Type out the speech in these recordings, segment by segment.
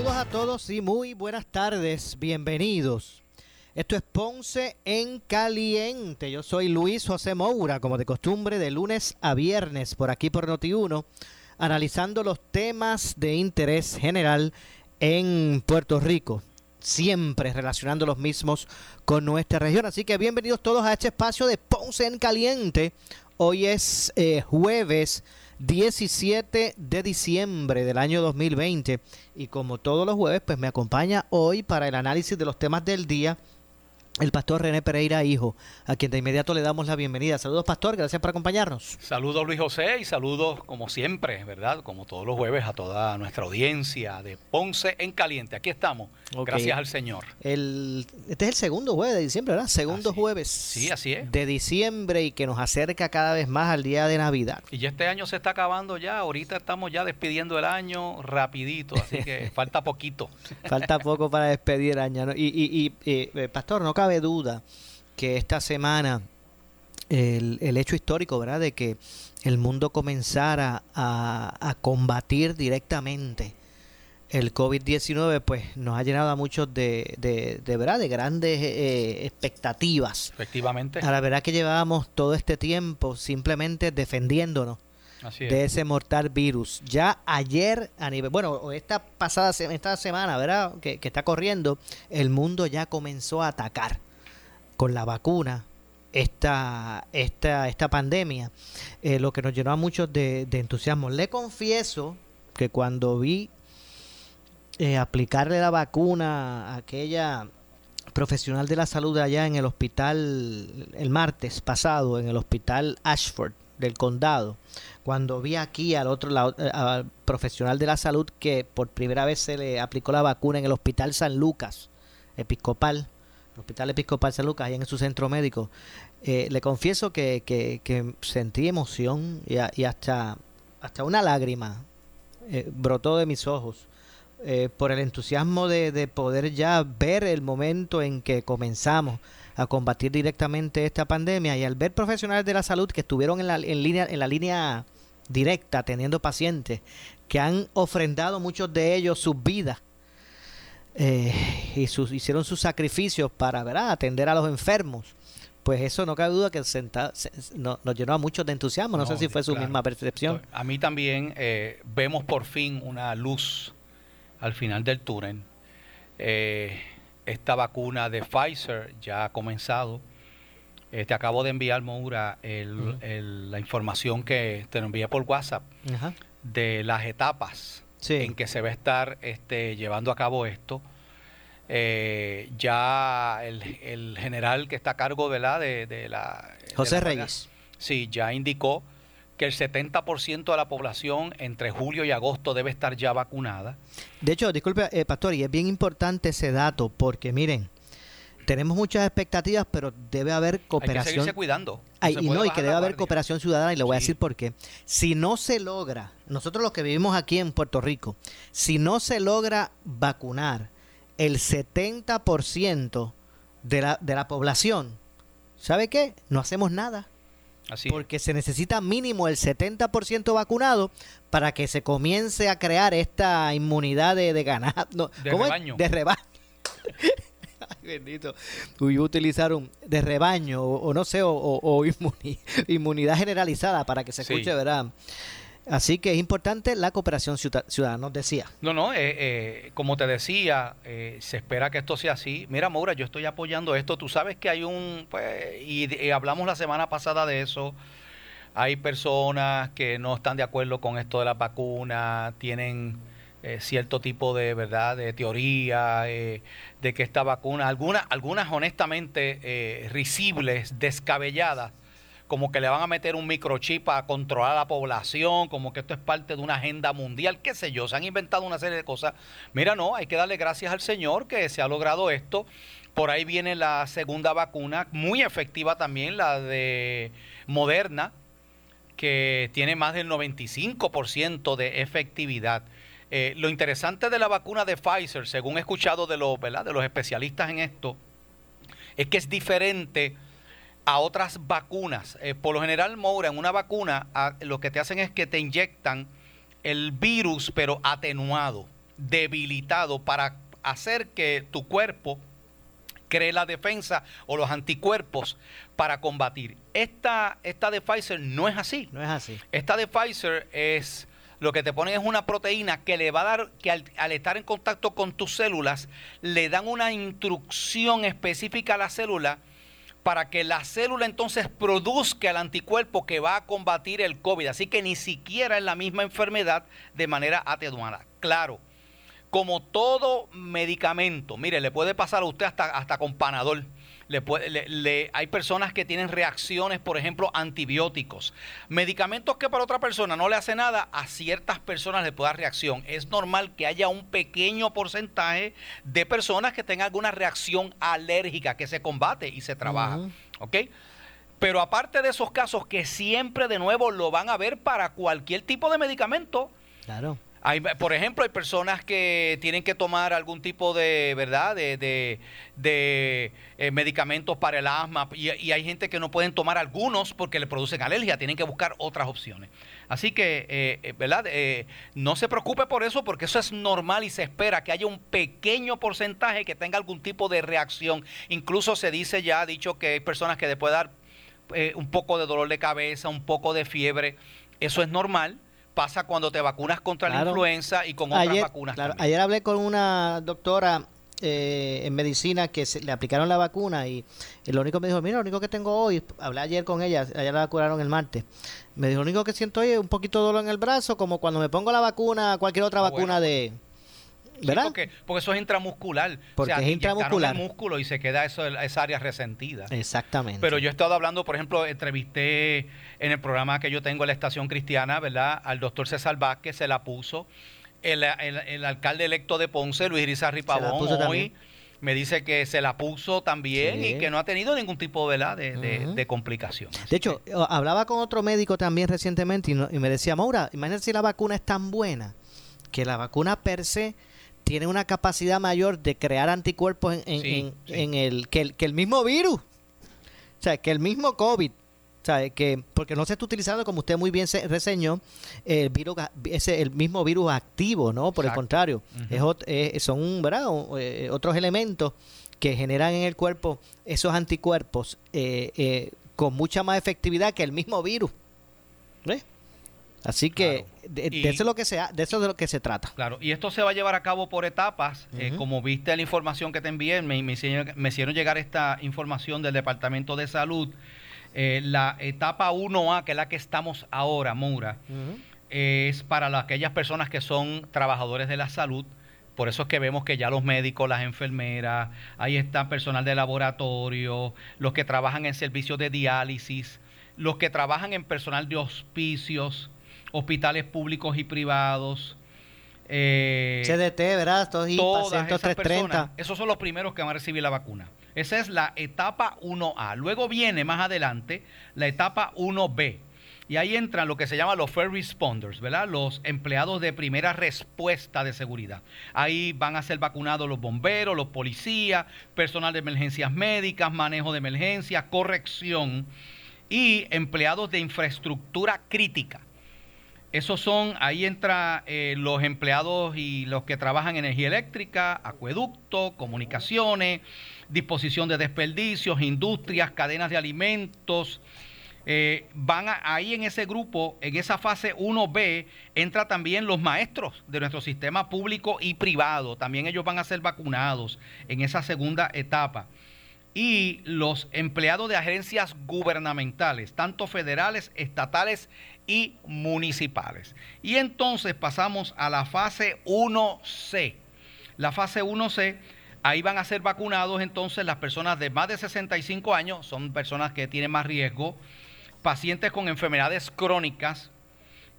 Saludos a todos y muy buenas tardes, bienvenidos. Esto es Ponce en Caliente. Yo soy Luis José Moura, como de costumbre, de lunes a viernes por aquí por Noti1, analizando los temas de interés general en Puerto Rico, siempre relacionando los mismos con nuestra región. Así que bienvenidos todos a este espacio de Ponce en Caliente. Hoy es eh, jueves 17 de diciembre del año 2020 y como todos los jueves pues me acompaña hoy para el análisis de los temas del día el pastor René Pereira Hijo, a quien de inmediato le damos la bienvenida. Saludos pastor, gracias por acompañarnos. Saludos Luis José y saludos como siempre, ¿verdad? Como todos los jueves a toda nuestra audiencia de Ponce en Caliente. Aquí estamos, gracias al Señor. El, este es el segundo jueves de diciembre, ¿verdad? Segundo Así- jueves sí, así es. de diciembre y que nos acerca cada vez más al día de Navidad. Y ya este año se está acabando ya, ahorita estamos ya despidiendo el año rapidito, así que falta poquito. Falta poco para despedir año. ¿no? Y, y- y, eh, eh, pastor, no cabe duda que esta semana el, el hecho histórico, ¿verdad? De que el mundo comenzara a, a combatir directamente el COVID-19, pues nos ha llenado a muchos de, de, de, ¿verdad? de grandes eh, expectativas. Efectivamente, A la verdad que llevábamos todo este tiempo simplemente defendiéndonos así es. de ese mortal virus. Ya ayer, a nivel, bueno, esta pasada esta semana, ¿verdad? Que, que está corriendo, el mundo ya comenzó a atacar con la vacuna esta, esta, esta pandemia, eh, lo que nos llenó a muchos de, de entusiasmo. Le confieso que cuando vi eh, aplicarle la vacuna a aquella profesional de la salud allá en el hospital el martes pasado, en el hospital Ashford del condado, cuando vi aquí al otro lado, eh, al profesional de la salud que por primera vez se le aplicó la vacuna en el hospital San Lucas, episcopal, el hospital episcopal San Lucas, ahí en su centro médico, eh, le confieso que, sentí emoción y, hasta, hasta una lágrima eh, brotó de mis ojos por el entusiasmo de poder ya ver el momento en que comenzamos a combatir directamente esta pandemia y al ver profesionales de la salud que estuvieron en la, en línea, en la línea directa atendiendo pacientes, que han ofrendado muchos de ellos sus vidas eh, y sus, hicieron sus sacrificios para ¿verdad? atender a los enfermos. Pues eso no cabe duda que senta- se- no- nos llenó a muchos de entusiasmo. No, sé si fue su claro. misma percepción. A mí también eh, vemos por fin una luz al final del túnel. Eh, esta vacuna de Pfizer ya ha comenzado. Eh, te acabo de enviar, Moura, el- Ujú. el- la información que te envié por WhatsApp de las etapas Sí. en que se va a estar este, llevando a cabo esto. Eh, ya el, el general que está a cargo ¿verdad? de, de la... de José la- Reyes. Sí, ya indicó que el 70% de la población entre julio y agosto debe estar ya vacunada. De hecho, disculpe, eh, Pastor, y es bien importante ese dato porque miren, tenemos muchas expectativas, pero debe haber Hay que cooperación. seguirse cuidando. Ay, se y no, y que debe haber cooperación ciudadana, y le voy a decir por qué. Si no se logra, nosotros los que vivimos aquí en Puerto Rico, si no se logra vacunar el 70% de la, de la población, ¿sabe qué? No hacemos nada. Así es. Porque se necesita mínimo el 70% vacunado para que se comience a crear esta inmunidad de, de ganado. no, De ¿cómo es? rebaño. De rebaño. Ay, bendito. Uy, Iba a utilizar un de rebaño o, o no sé, o, o- o inmuni- inmunidad generalizada para que se Sí. escuche, ¿verdad? Así que es importante la cooperación ciuda- ciudadana, nos decía. No, no, eh, eh, como te decía, eh, se espera que esto sea así. Mira, Maura, yo estoy apoyando esto. Tú sabes que hay un, pues, y, hablamos la semana pasada de eso, hay personas que no están de acuerdo con esto de la vacuna, tienen eh, cierto tipo de verdad de teoría eh, de que esta vacuna, algunas, algunas honestamente risibles, descabelladas, como que le van a meter un microchip a controlar a la población, como que esto es parte de una agenda mundial, qué sé yo, se han inventado una serie de cosas. Mira, no, hay que darle gracias al Señor que se ha logrado esto. Por ahí viene la segunda vacuna, muy efectiva también, la de Moderna, que tiene más del 95% de efectividad. Eh, lo interesante de la vacuna de Pfizer, según he escuchado de los, de los especialistas en esto, es que es diferente a otras vacunas. Eh, por lo general, Moura, en una vacuna lo que te hacen es que te inyectan el virus, pero atenuado, debilitado, para hacer que tu cuerpo cree la defensa o los anticuerpos para combatir. Esta, esta de Pfizer no es así. No es así. Esta de Pfizer es lo que te ponen es una proteína que le va a dar, que al, estar en contacto con tus células, le dan una instrucción específica a la célula para que la célula entonces produzca el anticuerpo que va a combatir el COVID. Así que ni siquiera es la misma enfermedad de manera atenuada. Claro, como todo medicamento, mire, le puede pasar a usted hasta, hasta con panadol le hay personas que tienen reacciones, por ejemplo, antibióticos. Medicamentos que para otra persona no le hace nada, a ciertas personas le puede dar reacción. Es normal que haya un pequeño porcentaje de personas que tengan alguna reacción alérgica que se combate y se trabaja. ¿Ok? Pero aparte de esos casos que siempre de nuevo lo van a ver para cualquier tipo de medicamento. Claro por ejemplo, hay personas que tienen que tomar algún tipo de, ¿verdad?, de, eh, medicamentos para el asma y, hay gente que no pueden tomar algunos porque le producen alergia, tienen que buscar otras opciones. Así que, eh, eh, ¿verdad?, no se preocupe por eso porque eso es normal y se espera que haya un pequeño porcentaje que tenga algún tipo de reacción. Incluso se dice ya, dicho que hay personas que después de dar un poco de dolor de cabeza, un poco de fiebre, eso es normal pasa cuando te vacunas contra la influenza y con otras vacunas. Ayer hablé con una doctora eh, en medicina que se, le aplicaron la vacuna y, lo único me dijo, mira, lo único que tengo hoy, hablé ayer con ella, ayer la vacunaron el martes, me dijo, lo único que siento hoy es un poquito de dolor en el brazo, como cuando me pongo la vacuna, cualquier otra ah, vacuna de... ¿Verdad? porque, eso es intramuscular. Porque es intramuscular. El músculo y se queda eso, esa área resentida. Exactamente. Pero yo he estado hablando, por ejemplo, entrevisté en el programa que yo tengo en la estación cristiana, ¿verdad? Al doctor César Vázquez se la puso. El, alcalde electo de Ponce, Luis Rizarri Pavón, hoy me dice que se la puso también y que no ha tenido ningún tipo ¿verdad? De, complicación. De hecho, hablaba con otro médico también recientemente y, y me decía, Maura, imagínate si la vacuna es tan buena que la vacuna per se tiene una capacidad mayor de crear anticuerpos en, el, que el que el mismo virus. O sea, que el mismo COVID. O sea, que, porque no se está utilizando, como usted muy bien se reseñó, el virus, ese, el mismo virus activo, ¿no? Por el contrario, es, son ¿verdad? Eh, otros elementos que generan en el cuerpo esos anticuerpos eh, eh, con mucha más efectividad que el mismo virus. ¿Ves? Así que de, eso es lo que se, de eso es de lo que se trata. Claro, y esto se va a llevar a cabo por etapas. Eh, como viste la información que te envié, me, me, hicieron, llegar esta información del Departamento de Salud. Eh, la etapa 1A, que es la que estamos ahora, Moura, es para aquellas personas que son trabajadores de la salud. Por eso es que vemos que ya los médicos, las enfermeras, ahí está personal de laboratorio, los que trabajan en servicios de diálisis, los que trabajan en personal de hospicios, hospitales públicos y privados. Eh, CDT, ¿verdad? Todos esos son los primeros que van a recibir la vacuna. Esa es la etapa 1A. Luego viene más adelante la etapa 1B. Y ahí entran lo que se llama los first responders, ¿verdad? Los empleados de primera respuesta de seguridad. Ahí van a ser vacunados los bomberos, los policías, personal de emergencias médicas, manejo de emergencias, corrección y empleados de infraestructura crítica. Esos son, ahí entra eh, los empleados y los que trabajan en energía eléctrica, acueducto, comunicaciones, disposición de desperdicios, industrias, cadenas de alimentos. Eh, van ahí en ese grupo, en esa fase 1B, entra también los maestros de nuestro sistema público y privado. También ellos van a ser vacunados en esa segunda etapa. y los empleados de agencias gubernamentales, tanto federales, estatales y municipales. Y entonces pasamos a la fase 1C. La fase 1C, ahí van a ser vacunados entonces las personas de más de 65 años, son personas que tienen más riesgo, pacientes con enfermedades crónicas,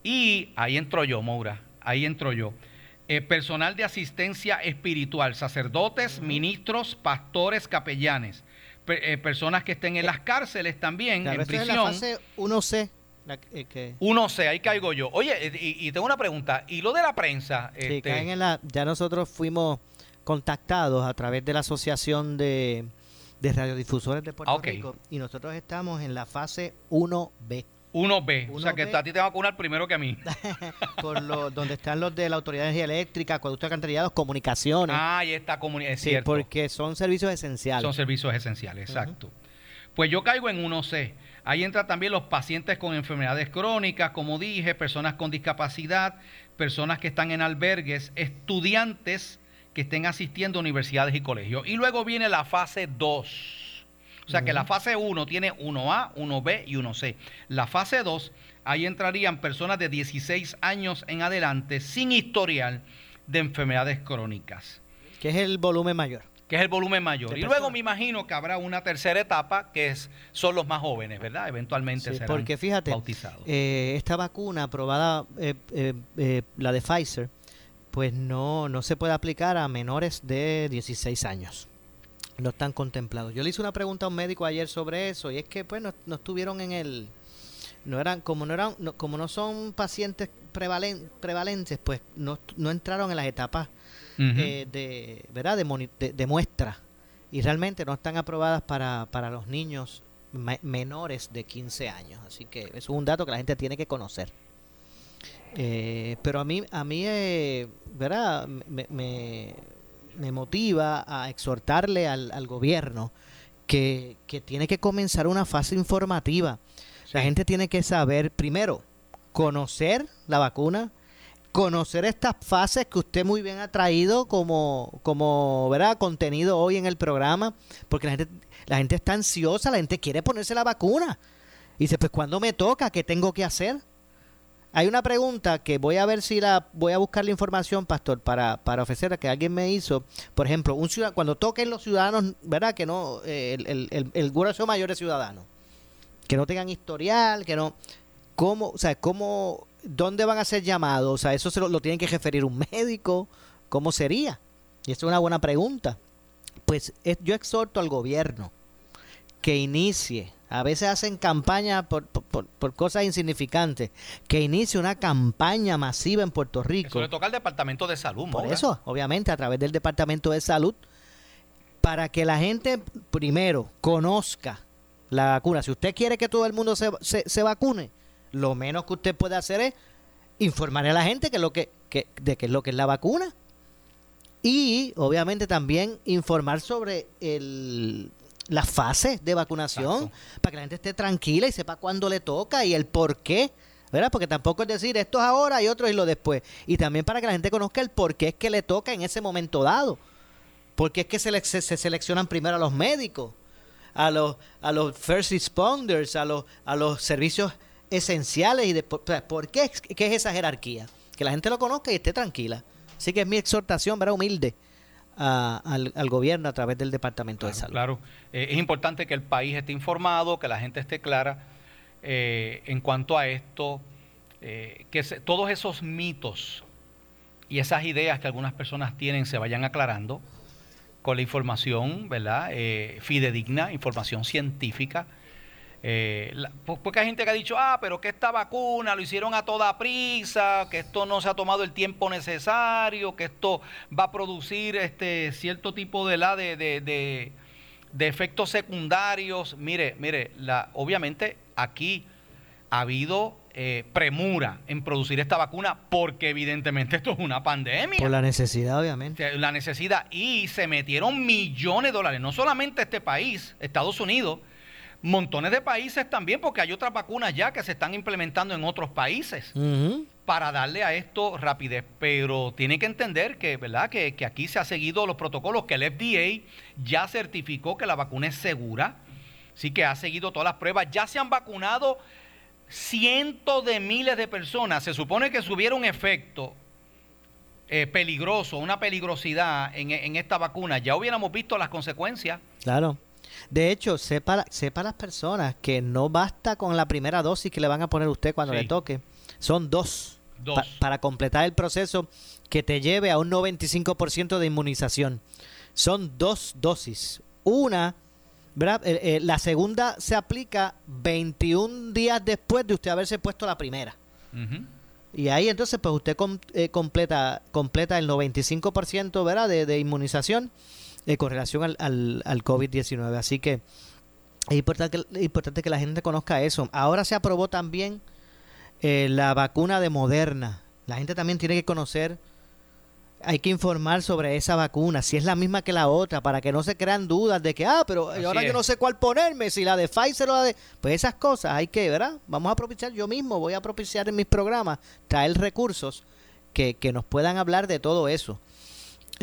y ahí entro yo, Moura, ahí entro yo. Eh, personal de asistencia espiritual, sacerdotes, ministros, pastores, capellanes, eh, personas que estén en las cárceles también, en prisión. la fase 1C. Eh, que... 1C, ahí caigo yo. Oye, y, tengo una pregunta, ¿y lo de la prensa? Sí, este caen en la, ya nosotros fuimos contactados a través de la Asociación de, Radiodifusores de Puerto Rico y nosotros estamos en la fase 1B. 1B, o sea que a ti te va a vacunar primero que a mí. Por lo, donde están los de la Autoridad de Energía Eléctrica, Acueductos Alcantarillados, Comunicaciones. Ah, ahí está, comunicación. Sí, porque son servicios esenciales. Son servicios esenciales, exacto. Pues yo caigo en 1C. Ahí entran también los pacientes con enfermedades crónicas, como dije, personas con discapacidad, personas que están en albergues, estudiantes que estén asistiendo a universidades y colegios. Y luego viene la fase 2 o sea que la fase 1 tiene 1A, 1B y 1C. La fase 2, ahí entrarían personas de 16 años en adelante sin historial de enfermedades crónicas. Que es el volumen mayor. Que es el volumen mayor. Y luego me imagino que habrá una tercera etapa que es, son los más jóvenes, ¿verdad? Eventualmente serán porque fíjate, bautizados. Eh, esta vacuna aprobada, eh, eh, la de Pfizer, pues no, no se puede aplicar a menores de 16 años no están contemplados. Yo le hice una pregunta a un médico ayer sobre eso y es que pues no, estuvieron en el no eran como no eran como no son pacientes prevalen, prevalentes pues no, no entraron en las etapas eh, de verdad de, de, muestra. Y realmente no están aprobadas para, para los niños menores de 15 años. Así que eso es un dato que la gente tiene que conocer. Eh, pero a mí a mí eh, verdad me me motiva a exhortarle al, gobierno que, tiene que comenzar una fase informativa. La gente tiene que saber, primero, conocer la vacuna, conocer estas fases que usted muy bien ha traído como, como ¿verdad? contenido hoy en el programa, porque la gente, la gente está ansiosa, la gente quiere ponerse la vacuna. Y dice, pues ¿cuándo me toca? ¿Qué tengo que hacer? Hay una pregunta que voy a ver si la voy a buscar la información, pastor, para, para ofrecer a que alguien me hizo. Por ejemplo, un ciudad, cuando toquen los ciudadanos, ¿verdad? Que no, eh, el, el, el, grueso mayor de ciudadanos, que no tengan historial, que no. ¿Cómo, o sea, cómo, dónde van a ser llamados? O sea, eso se lo, lo tienen que referir un médico. ¿Cómo sería? Y esa es una buena pregunta. Pues yo exhorto al gobierno que inicie a veces hacen campaña por, por, cosas insignificantes. Que inicie una campaña masiva en Puerto Rico. Le toca al Departamento de Salud, Por eso, obviamente, a través del Departamento de Salud, para que la gente primero conozca la vacuna. Si usted quiere que todo el mundo se, se, vacune, lo menos que usted puede hacer es informar a la gente que lo que, que, de qué es lo que es la vacuna. Y obviamente también informar sobre el, las fases de vacunación para que la gente esté tranquila y sepa cuándo le toca y el por qué. ¿verdad? Porque tampoco es decir esto es ahora y otro es lo después. Y también para que la gente conozca el por qué es que le toca en ese momento dado. Porque es que se, se, seleccionan primero a los médicos, a los, a los first responders, a los, a los servicios esenciales. y de, ¿Por qué es, qué es esa jerarquía? Que la gente lo conozca y esté tranquila. Así que es mi exhortación, ¿verdad? Humilde al, gobierno a través del Departamento de Salud. Claro, eh, es importante que el país esté informado, que la gente esté clara eh, en cuanto a esto, eh, que todos esos mitos y esas ideas que algunas personas tienen se vayan aclarando con la información, ¿verdad? fidedigna, información científica eh, porque hay gente que ha dicho, ah, pero que esta vacuna lo hicieron a toda prisa, que esto no se ha tomado el tiempo necesario, que esto va a producir este cierto tipo de, la, de, de, de, efectos secundarios. Mire, mire, la, obviamente aquí ha habido eh, premura en producir esta vacuna porque evidentemente esto es una pandemia. Por la necesidad, obviamente. La necesidad. Y se metieron millones de dólares, no solamente este país, Estados Unidos, montones de países también, porque hay otras vacunas ya que se están implementando en otros países para darle a esto rapidez. Pero tiene que entender que, ¿verdad? Que, que, aquí se ha seguido los protocolos, que el FDA ya certificó que la vacuna es segura, sí que ha seguido todas las pruebas, ya se han vacunado cientos de miles de personas. Se supone que si hubiera un efecto eh, peligroso, una peligrosidad en, en esta vacuna, ya hubiéramos visto las consecuencias. Claro. De hecho, sepa, sepa las personas que no basta con la primera dosis que le van a poner a usted cuando le toque. Son dos. para completar el proceso que te lleve a un 95% de inmunización. Son dos dosis. Una, ¿verdad? Eh, eh, la segunda se aplica 21 días después de usted haberse puesto la primera. Y ahí entonces pues usted eh, completa, completa el 95% ¿verdad? De, de inmunización eh, con relación al, al, al COVID-19. Así que es importante, que, importante que la gente conozca eso. Ahora se aprobó también eh, la vacuna de Moderna. La gente también tiene que conocer, hay que informar sobre esa vacuna, si es la misma que la otra, para que no se crean dudas de que, ah, pero ahora yo no sé cuál ponerme, si la de Pfizer o la de... Pues esas cosas hay que, ¿verdad? Vamos a propiciar, yo mismo voy a propiciar en mis programas, traer recursos que, que nos puedan hablar de todo eso.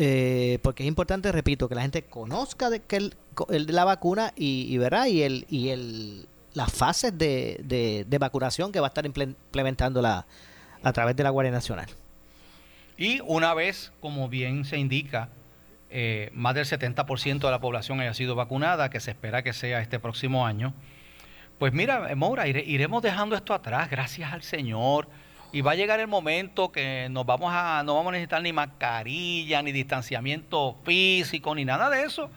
Eh, porque es importante, repito, que la gente conozca de que el, la vacuna y, y, y el y el las fases de, de, vacunación que va a estar implementando la, a través de la Guardia Nacional. Y una vez, como bien se indica, eh, más del 70% de la población haya sido vacunada, que se espera que sea este próximo año, pues mira, Moura, iremos dejando esto atrás, gracias al Señor y va a llegar el momento que nos vamos a, no vamos a necesitar ni mascarilla, ni distanciamiento físico, ni nada de eso,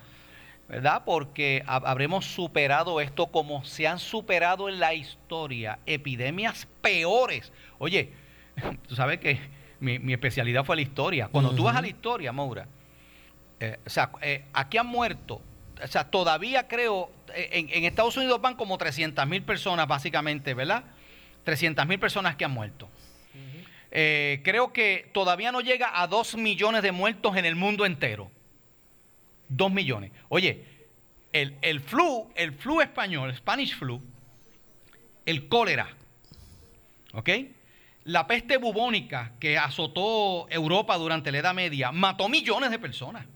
¿verdad? Porque habremos superado esto como se han superado en la historia epidemias peores. Oye, tú sabes que mi, especialidad fue la historia. Cuando tú vas a la historia, Maura, eh, o sea, eh, aquí han muerto, o sea, todavía creo, eh, en, en Estados Unidos van como 300 mil personas básicamente, ¿verdad? 300 mil personas que han muerto. Eh, creo que todavía no llega a 2 millones de muertos en el mundo entero. 2 millones. Oye, el, el flu, el flu español, Spanish flu, el cólera, ¿ok? La peste bubónica que azotó Europa durante la Edad Media mató millones de personas.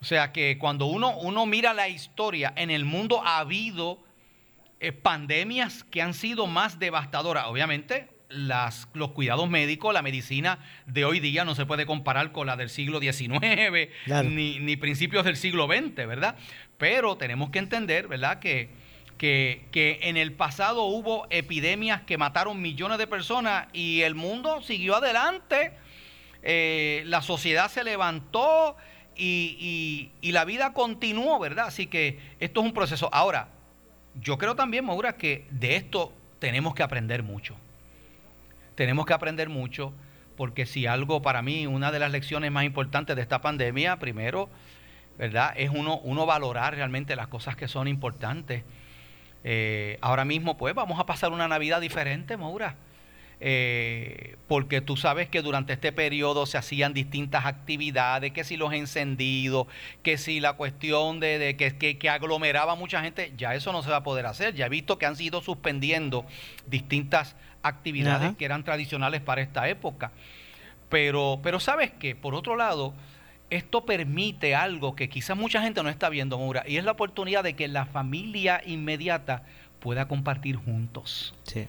O sea que cuando uno, uno mira la historia, en el mundo ha habido eh, pandemias que han sido más devastadoras. Obviamente, las, los cuidados médicos, la medicina de hoy día no se puede comparar con la del siglo XIX ni, ni, principios del siglo XX, ¿verdad? Pero tenemos que entender, ¿verdad? Que, que, que, en el pasado hubo epidemias que mataron millones de personas y el mundo siguió adelante, eh, la sociedad se levantó y, y, y la vida continuó, ¿verdad? Así que esto es un proceso. Ahora, yo creo también, Maura, que de esto tenemos que aprender mucho tenemos que aprender mucho porque si algo para mí, una de las lecciones más importantes de esta pandemia, primero, ¿verdad? Es uno, uno valorar realmente las cosas que son importantes. Eh, ahora mismo, pues vamos a pasar una Navidad diferente, Maura. Eh, porque tú sabes que durante este periodo se hacían distintas actividades, que si los encendidos, que si la cuestión de, que, que, aglomeraba mucha gente, ya eso no se va a poder hacer. Ya he visto que han sido suspendiendo distintas actividades que eran tradicionales para esta época. Pero, pero sabes que, por otro lado, esto permite algo que quizás mucha gente no está viendo, Maura, y es la oportunidad de que la familia inmediata pueda compartir juntos. Sí.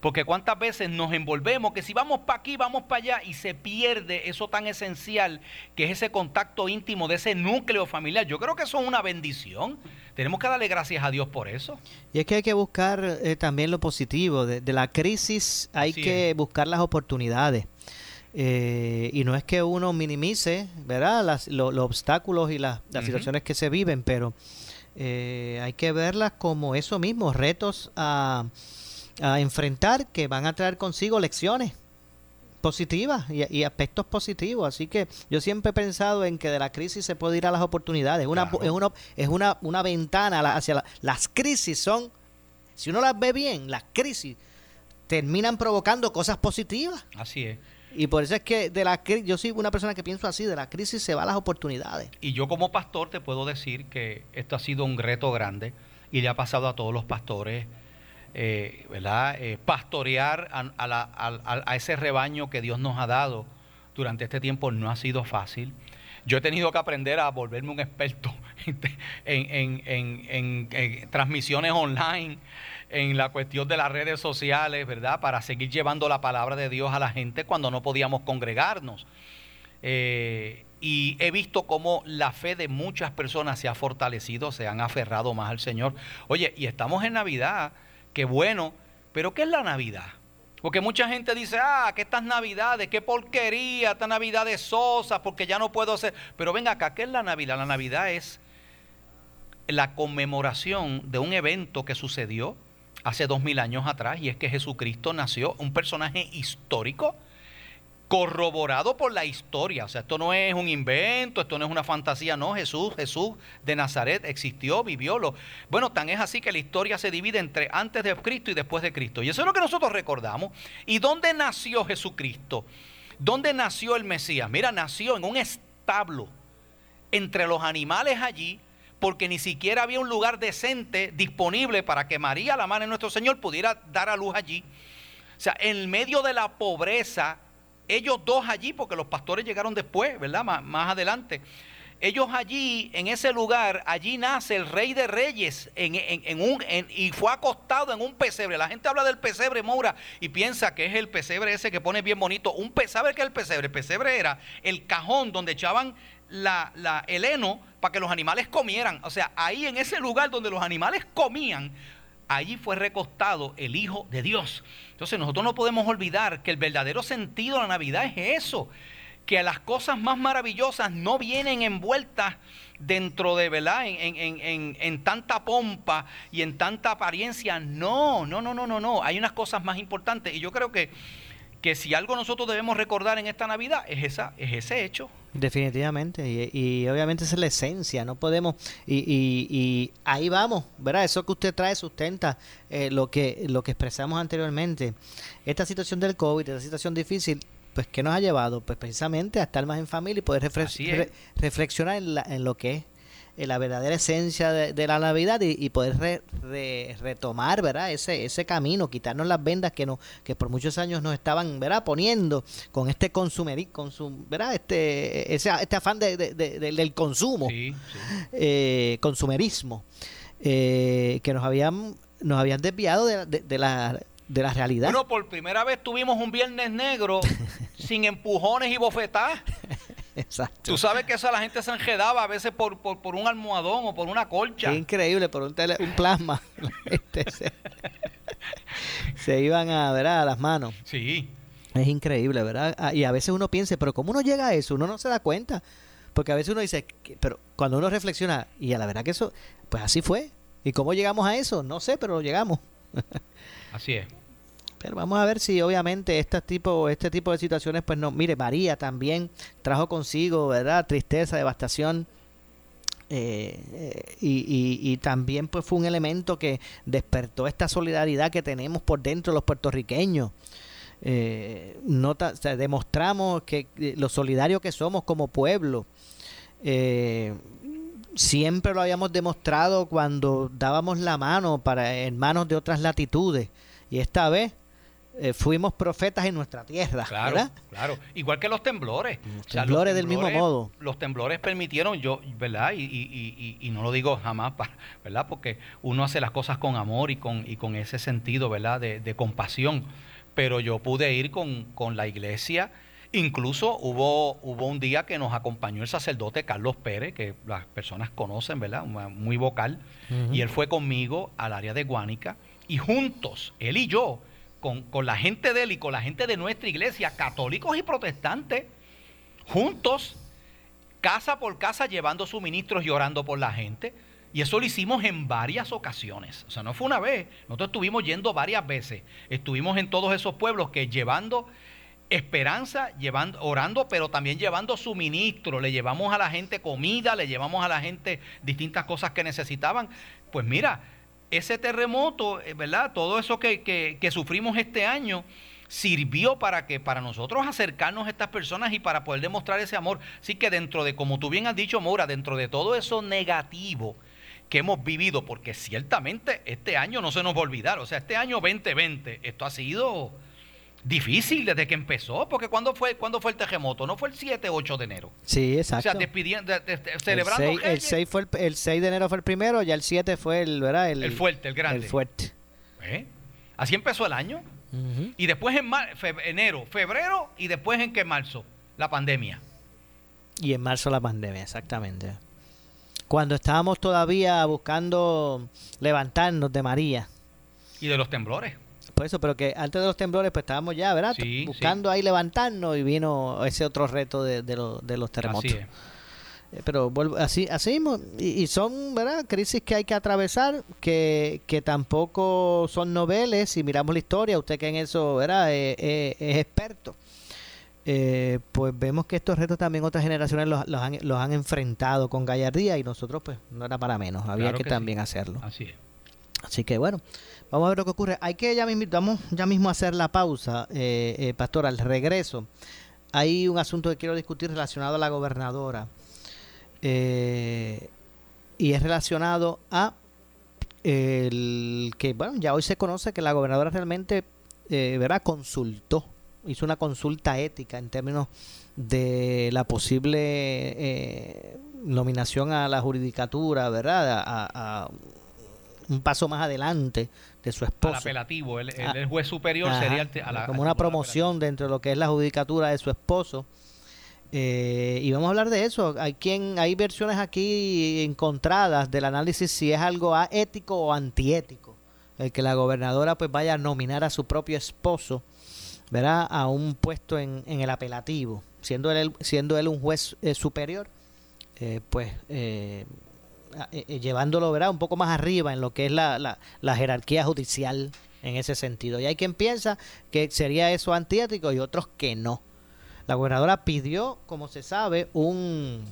Porque cuántas veces nos envolvemos que si vamos para aquí, vamos para allá y se pierde eso tan esencial que es ese contacto íntimo de ese núcleo familiar. Yo creo que eso es una bendición. Tenemos que darle gracias a Dios por eso. Y es que hay que buscar eh, también lo positivo. De, la crisis hay que buscar las oportunidades. Eh, y no es que uno minimice, ¿verdad? Las, los obstáculos y las, situaciones que se viven, pero eh, hay que verlas como eso mismo, retos a a enfrentar que van a traer consigo lecciones positivas y, aspectos positivos. Así que yo siempre he pensado en que de la crisis se puede ir a las oportunidades. Una, Es, una, es una, una ventana hacia las crisis. Son, si uno las ve bien, las crisis terminan provocando cosas positivas. Así es. Y por eso es que de la yo soy una persona que pienso así, de la crisis se van las oportunidades. Y yo como pastor te puedo decir que esto ha sido un reto grande y le ha pasado a todos los pastores, eh, ¿verdad? Eh, pastorear a, ese rebaño que Dios nos ha dado durante este tiempo no ha sido fácil. Yo he tenido que aprender a volverme un experto en transmisiones online, en la cuestión de las redes sociales, ¿verdad? Para seguir llevando la palabra de Dios a la gente cuando no podíamos congregarnos. Eh, y he visto cómo la fe de muchas personas se ha fortalecido, se han aferrado más al Señor. Oye, y estamos en Navidad, qué bueno, pero ¿qué es la Navidad? Porque mucha gente dice, ah, que estas navidades, qué porquería, esta navidad de sosa, porque ya no puedo hacer. Pero venga acá, ¿qué es la Navidad? La Navidad es la conmemoración de un evento que sucedió hace dos mil años atrás, y es que Jesucristo nació, un personaje histórico, corroborado por la historia. O sea, esto no es un invento, esto no es una fantasía, no, Jesús, Jesús de Nazaret existió, vivió. Lo... Bueno, tan es así que la historia se divide entre antes de Cristo y después de Cristo. Y eso es lo que nosotros recordamos. ¿Y dónde nació Jesucristo? ¿Dónde nació el Mesías? Mira, nació en un establo entre los animales allí porque ni siquiera había un lugar decente disponible para que María, la madre de nuestro Señor, pudiera dar a luz allí. O sea, en medio de la pobreza, ellos dos allí, porque los pastores llegaron después, ¿verdad? Más, adelante. Ellos allí, en ese lugar, allí nace el rey de reyes en, un, y fue acostado en un pesebre. La gente habla del pesebre, Moura, y piensa que es el pesebre ese que pone bien bonito. Un pesebre, qué es el pesebre? El pesebre era el cajón donde echaban la, la, el heno para que los animales comieran. O sea, ahí en ese lugar donde los animales comían, allí fue recostado el Hijo de Dios. Entonces nosotros no podemos olvidar que el verdadero sentido de la Navidad es eso, que las cosas más maravillosas no vienen envueltas dentro de, ¿verdad? En, en, en, tanta pompa y en tanta apariencia. No, no, no, no, no, no. Hay unas cosas más importantes. Y yo creo que, que si algo nosotros debemos recordar en esta Navidad es, esa, es ese hecho. Definitivamente, y, obviamente esa es la esencia, no podemos, y, y, ahí vamos, ¿verdad? Eso que usted trae sustenta eh, lo, que, lo que expresamos anteriormente. Esta situación del COVID, esta situación difícil, pues ¿qué nos ha llevado? Pues precisamente a estar más en familia y poder reflexionar en, en lo que es eh, la verdadera esencia de, la Navidad y, poder retomar, ¿verdad? Ese, ese camino, quitarnos las vendas que, no, que por muchos años nos estaban, ¿verdad? Poniendo con este consumerismo, consum, ¿verdad? Este, ese, este afán de, del consumo, eh, consumerismo, eh, que nos habían, nos habían desviado de, la de la realidad. Bueno, por primera vez tuvimos un viernes negro sin empujones y bofetadas. Exacto. Tú sabes que eso la gente se enjedaba a veces por, por, un almohadón o por una colcha. increíble, por un, un plasma. se, iban a, ver a las manos. Sí. Es increíble, ¿verdad? Ah, y a veces uno piensa, pero ¿cómo uno llega a eso? Uno no se da cuenta. Porque a veces uno dice, pero cuando uno reflexiona, y a la verdad que eso, pues así fue. ¿Y cómo llegamos a eso? No sé, pero llegamos. así es. Pero vamos a ver si obviamente este tipo, este tipo de situaciones, pues no, mire, María también trajo consigo, ¿verdad? Tristeza, devastación. Eh, eh, y, también pues fue un elemento que despertó esta solidaridad que tenemos por dentro los puertorriqueños. Eh, nota, demostramos que lo solidario que somos como pueblo. siempre lo habíamos demostrado cuando dábamos la mano para hermanos de otras latitudes. Y esta vez eh, fuimos profetas en nuestra tierra. Claro, claro. Igual que los temblores. temblores, del mismo modo. Los temblores permitieron, yo, ¿verdad? Y, y, y, no lo digo jamás, ¿verdad? Porque uno hace las cosas con amor y con, y con ese sentido, ¿verdad? De, compasión. Pero yo pude ir con, con la iglesia. Incluso hubo, hubo un día que nos acompañó el sacerdote Carlos Pérez, que las personas conocen, ¿verdad? Muy vocal. Y él fue conmigo al área de Guánica. Y juntos, él y yo, con, la gente de él y con la gente de nuestra iglesia, católicos y protestantes, juntos, casa por casa, llevando suministros y orando por la gente. Y eso lo hicimos en varias ocasiones. O sea, no fue una vez. Nosotros estuvimos yendo varias veces. Estuvimos en todos esos pueblos que llevando esperanza, llevando, orando, pero también llevando suministro. Le llevamos a la gente comida, le llevamos a la gente distintas cosas que necesitaban. Pues mira, ese terremoto, eh, ¿verdad? Todo eso que, sufrimos este año, sirvió para que para nosotros acercarnos a estas personas y para poder demostrar ese amor. Así que dentro de, como tú bien has dicho, Maura, dentro de todo eso negativo que hemos vivido, porque ciertamente este año no se nos va a olvidar, o sea, este año 2020, esto ha sido difícil desde que empezó, porque cuando fue cuando fue el terremoto? No fue el 7 8 de enero. Sí, exacto. O sea, despidiendo, celebrando el 6, fue el, 6 de enero fue el primero, ya el 7 fue el, ¿verdad? El, fuerte, el grande. El fuerte. ¿Eh? Así empezó el año. Y después en enero, febrero y después en qué marzo, la pandemia. Y en marzo la pandemia, exactamente. Cuando estábamos todavía buscando levantarnos de María. Y de los temblores. Por eso, pero que antes de los temblores, pues estábamos ya, ¿verdad? Buscando ahí levantarnos y vino ese otro reto de, de, los terremotos. Así eh, Pero así, así y, son, ¿verdad? Crisis que hay que atravesar, que, que tampoco son noveles. Si miramos la historia, usted que en eso, ¿verdad? Eh, eh, es experto. pues vemos que estos retos también otras generaciones los, los, han, los han enfrentado con gallardía y nosotros pues no era para menos, había que, también hacerlo. Así es. Así que bueno, Vamos a ver lo que ocurre. Hay que ya mismo, vamos ya mismo a hacer la pausa, eh, eh, Pastor, al regreso. Hay un asunto que quiero discutir relacionado a la gobernadora. Eh, y es relacionado a el que, bueno, ya hoy se conoce que la gobernadora realmente, ¿verdad? Consultó, hizo una consulta ética en términos de la posible nominación a la judicatura, ¿verdad? a un paso más adelante de su esposo. Al apelativo, el, el, juez superior sería como una promoción dentro de lo que es la judicatura de su esposo. Eh, y vamos a hablar de eso. Hay quien, hay versiones aquí encontradas del análisis si es algo ético o antiético. El que la gobernadora pues vaya a nominar a su propio esposo, ¿verdad? A un puesto en, en el apelativo, siendo él, siendo él un juez eh, superior, eh, pues eh, llevándolo ¿verdad? un poco más arriba en lo que es la, la, jerarquía judicial en ese sentido. Y hay quien piensa que sería eso antiético y otros que no. La gobernadora pidió, como se sabe, un,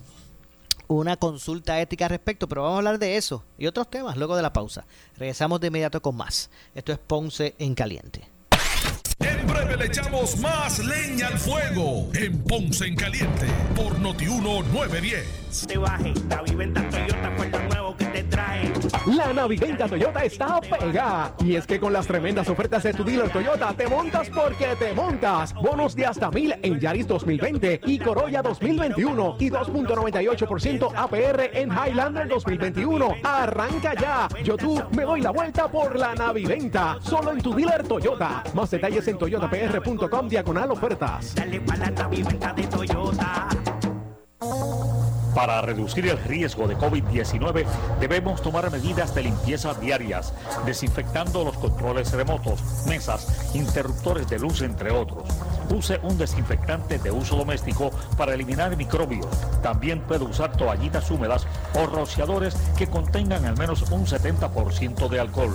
una consulta ética al respecto, pero vamos a hablar de eso y otros temas luego de la pausa. Regresamos de inmediato con más. Esto es Ponce en Caliente. Breve le echamos más leña al fuego en Ponce en Caliente por Notiuno 910. Te baje, la viventa Toyota fue lo nuevo que te trae. La Naviventa Toyota está pegada. Y es que con las tremendas ofertas de tu dealer Toyota, te montas porque te montas. Bonos de hasta mil en Yaris 2020 y Corolla 2021 y 2.98% APR en Highlander 2021. Arranca ya. Yo tú me doy la vuelta por la Naviventa. Solo en tu dealer Toyota. Más detalles en toyotapr.com diagonal ofertas. Dale para la de Toyota. Para reducir el riesgo de COVID-19 debemos tomar medidas de limpieza diarias, desinfectando los controles remotos, mesas, interruptores de luz, entre otros. Use un desinfectante de uso doméstico para eliminar microbios. También puede usar toallitas húmedas o rociadores que contengan al menos un 70% de alcohol.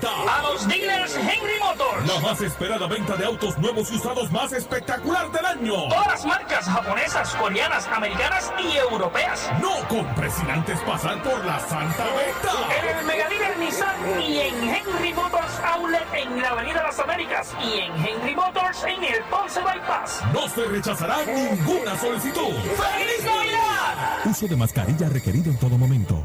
A los dealers Henry Motors. La más esperada venta de autos nuevos y usados más espectacular del año. Todas las marcas japonesas, coreanas, americanas y europeas. No compres sin antes pasar por la Santa Venta. En el Mega Dealer Nissan y en Henry Motors Outlet en la Avenida Las Américas y en Henry Motors en el Ponce Bypass. No se rechazará ninguna solicitud. ¡Feliz Navidad! Uso de mascarilla requerido en todo momento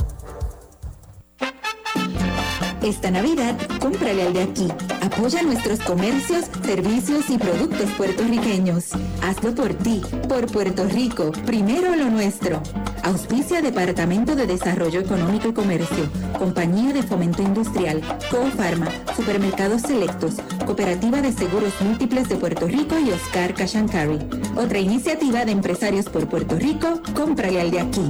Esta Navidad, cómprale al de aquí. Apoya nuestros comercios, servicios y productos puertorriqueños. Hazlo por ti, por Puerto Rico, primero lo nuestro. Auspicia Departamento de Desarrollo Económico y Comercio, Compañía de Fomento Industrial, Cofarma, Supermercados Selectos, Cooperativa de Seguros Múltiples de Puerto Rico y Oscar Cashancari. Otra iniciativa de empresarios por Puerto Rico, cómprale al de aquí.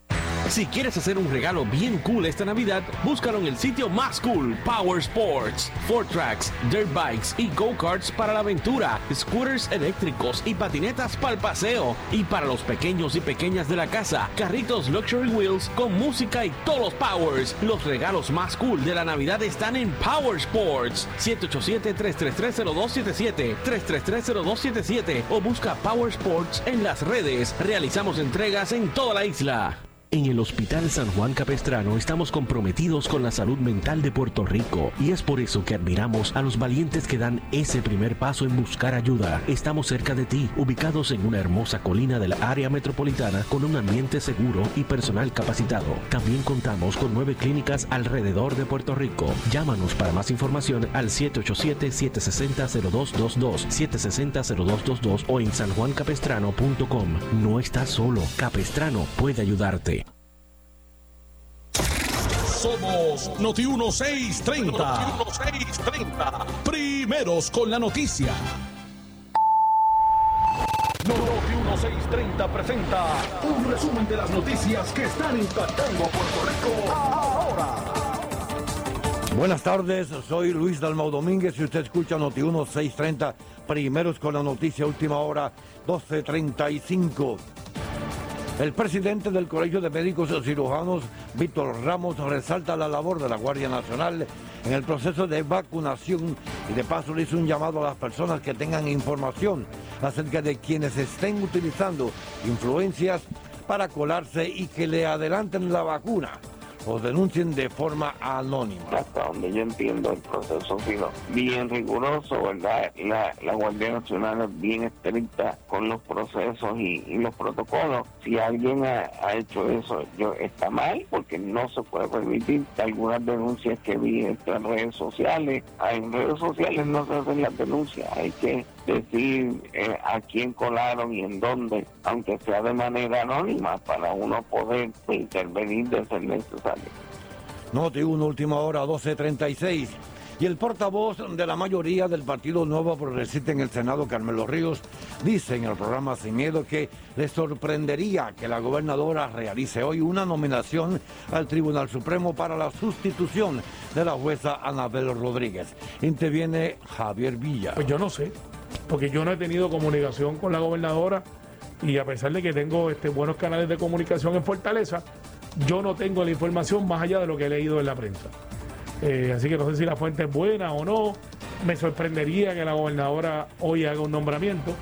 Si quieres hacer un regalo bien cool esta Navidad, búscalo en el sitio más cool, Power Sports. Four Tracks, Dirt Bikes y Go-Karts para la aventura, scooters eléctricos y patinetas para el paseo. Y para los pequeños y pequeñas de la casa, carritos Luxury Wheels con música y todos los powers. Los regalos más cool de la Navidad están en Power Sports. 787-333-0277, 333-0277 o busca Power Sports en las redes. Realizamos entregas en toda la isla. En el Hospital San Juan Capestrano estamos comprometidos con la salud mental de Puerto Rico y es por eso que admiramos a los valientes que dan ese primer paso en buscar ayuda. Estamos cerca de ti, ubicados en una hermosa colina del área metropolitana con un ambiente seguro y personal capacitado. También contamos con nueve clínicas alrededor de Puerto Rico. Llámanos para más información al 787-760-0222, 760-0222 o en sanjuancapestrano.com. No estás solo, Capestrano puede ayudarte. Somos Noti 1630. Noti 1630. Primeros con la noticia. Noti 1630 presenta un resumen de las noticias que están impactando a Puerto Rico ahora. Buenas tardes, soy Luis Dalmau Domínguez y usted escucha Noti 1630. Primeros con la noticia, última hora, 1235. El presidente del Colegio de Médicos y Cirujanos, Víctor Ramos, resalta la labor de la Guardia Nacional en el proceso de vacunación y de paso le hizo un llamado a las personas que tengan información acerca de quienes estén utilizando influencias para colarse y que le adelanten la vacuna. O denuncien de forma anónima. Hasta donde yo entiendo el proceso sido bien riguroso, ¿verdad? La, la Guardia Nacional es bien estricta con los procesos y, y los protocolos. Si alguien ha, ha hecho eso, yo, está mal porque no se puede permitir algunas denuncias que vi en redes sociales. En redes sociales no se hacen las denuncias, hay que decir eh, a quién colaron y en dónde, aunque sea de manera anónima, para uno poder intervenir de ser necesario. Noti 1, última hora, 12.36. Y el portavoz de la mayoría del Partido Nuevo Progresista en el Senado, Carmelo Ríos, dice en el programa Sin Miedo que le sorprendería que la gobernadora realice hoy una nominación al Tribunal Supremo para la sustitución de la jueza Anabel Rodríguez. Interviene Javier Villa. Pues yo no sé, porque yo no he tenido comunicación con la gobernadora y a pesar de que tengo este, buenos canales de comunicación en Fortaleza, yo no tengo la información más allá de lo que he leído en la prensa. Eh, así que no sé si la fuente es buena o no. Me sorprendería que la gobernadora hoy haga un nombramiento.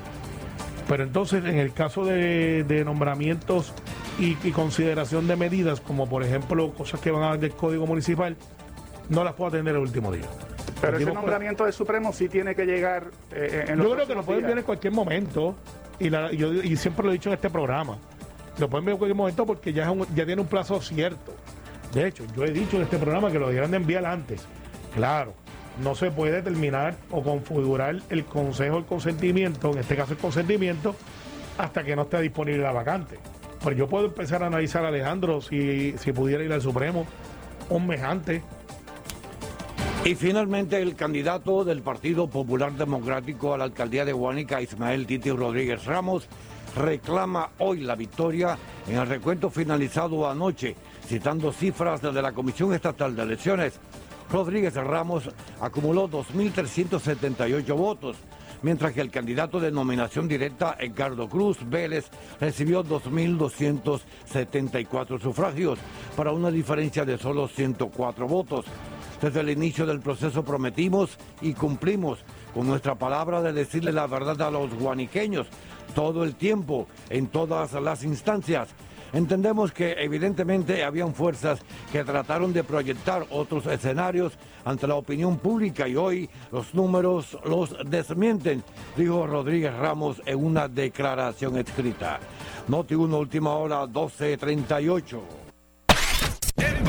Pero entonces, en el caso de, nombramientos y, consideración de medidas, como por ejemplo cosas que van a del Código Municipal, no las puedo atender el último día. Pero ese nombramiento del Supremo sí tiene que llegar eh, en los Yo creo que lo pueden días. enviar en cualquier momento. Y, la- yo, y siempre lo he dicho en este programa. Lo pueden enviar en cualquier momento porque ya, es un- ya tiene un plazo cierto. De hecho, yo he dicho en este programa que lo debieran de enviar antes. Claro, no se puede determinar o configurar el consejo el consentimiento, en este caso el consentimiento, hasta que no esté disponible la vacante. Pero yo puedo empezar a analizar a Alejandro si, si pudiera ir al Supremo un mes antes. Y finalmente el candidato del Partido Popular Democrático a la alcaldía de Guánica, Ismael Titi Rodríguez Ramos, reclama hoy la victoria en el recuento finalizado anoche, citando cifras de la Comisión Estatal de Elecciones. Rodríguez Ramos acumuló 2.378 votos, mientras que el candidato de nominación directa, Edgardo Cruz Vélez, recibió 2.274 sufragios, para una diferencia de solo 104 votos. Desde el inicio del proceso prometimos y cumplimos con nuestra palabra de decirle la verdad a los guaniqueños todo el tiempo, en todas las instancias. Entendemos que evidentemente habían fuerzas que trataron de proyectar otros escenarios ante la opinión pública y hoy los números los desmienten, dijo Rodríguez Ramos en una declaración escrita. Noti 1, última hora, 12.38.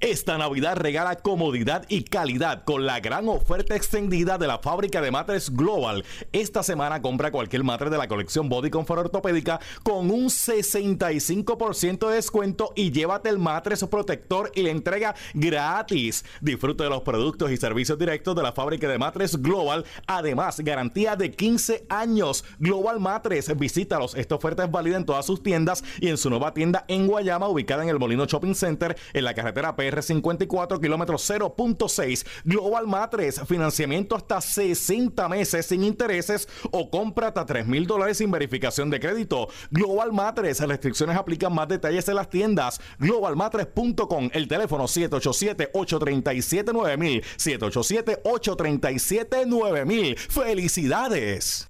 Esta Navidad regala comodidad y calidad con la gran oferta extendida de la fábrica de matres Global. Esta semana compra cualquier matre de la colección Body Comfort Ortopédica con un 65% de descuento y llévate el matres protector y la entrega gratis. Disfruta de los productos y servicios directos de la fábrica de matres Global. Además, garantía de 15 años. Global Matres, visítalos. Esta oferta es válida en todas sus tiendas y en su nueva tienda en Guayama, ubicada en el Molino Shopping Center, en la carretera PR54, kilómetro 0.6. Global Matres, financiamiento hasta 60 meses sin intereses o compra hasta 3 mil dólares sin verificación de crédito. Global Matres, restricciones aplican más detalles en las tiendas. Globalmatres.com, el teléfono 787-837-9000. 787-837-9000. ¡Felicidades!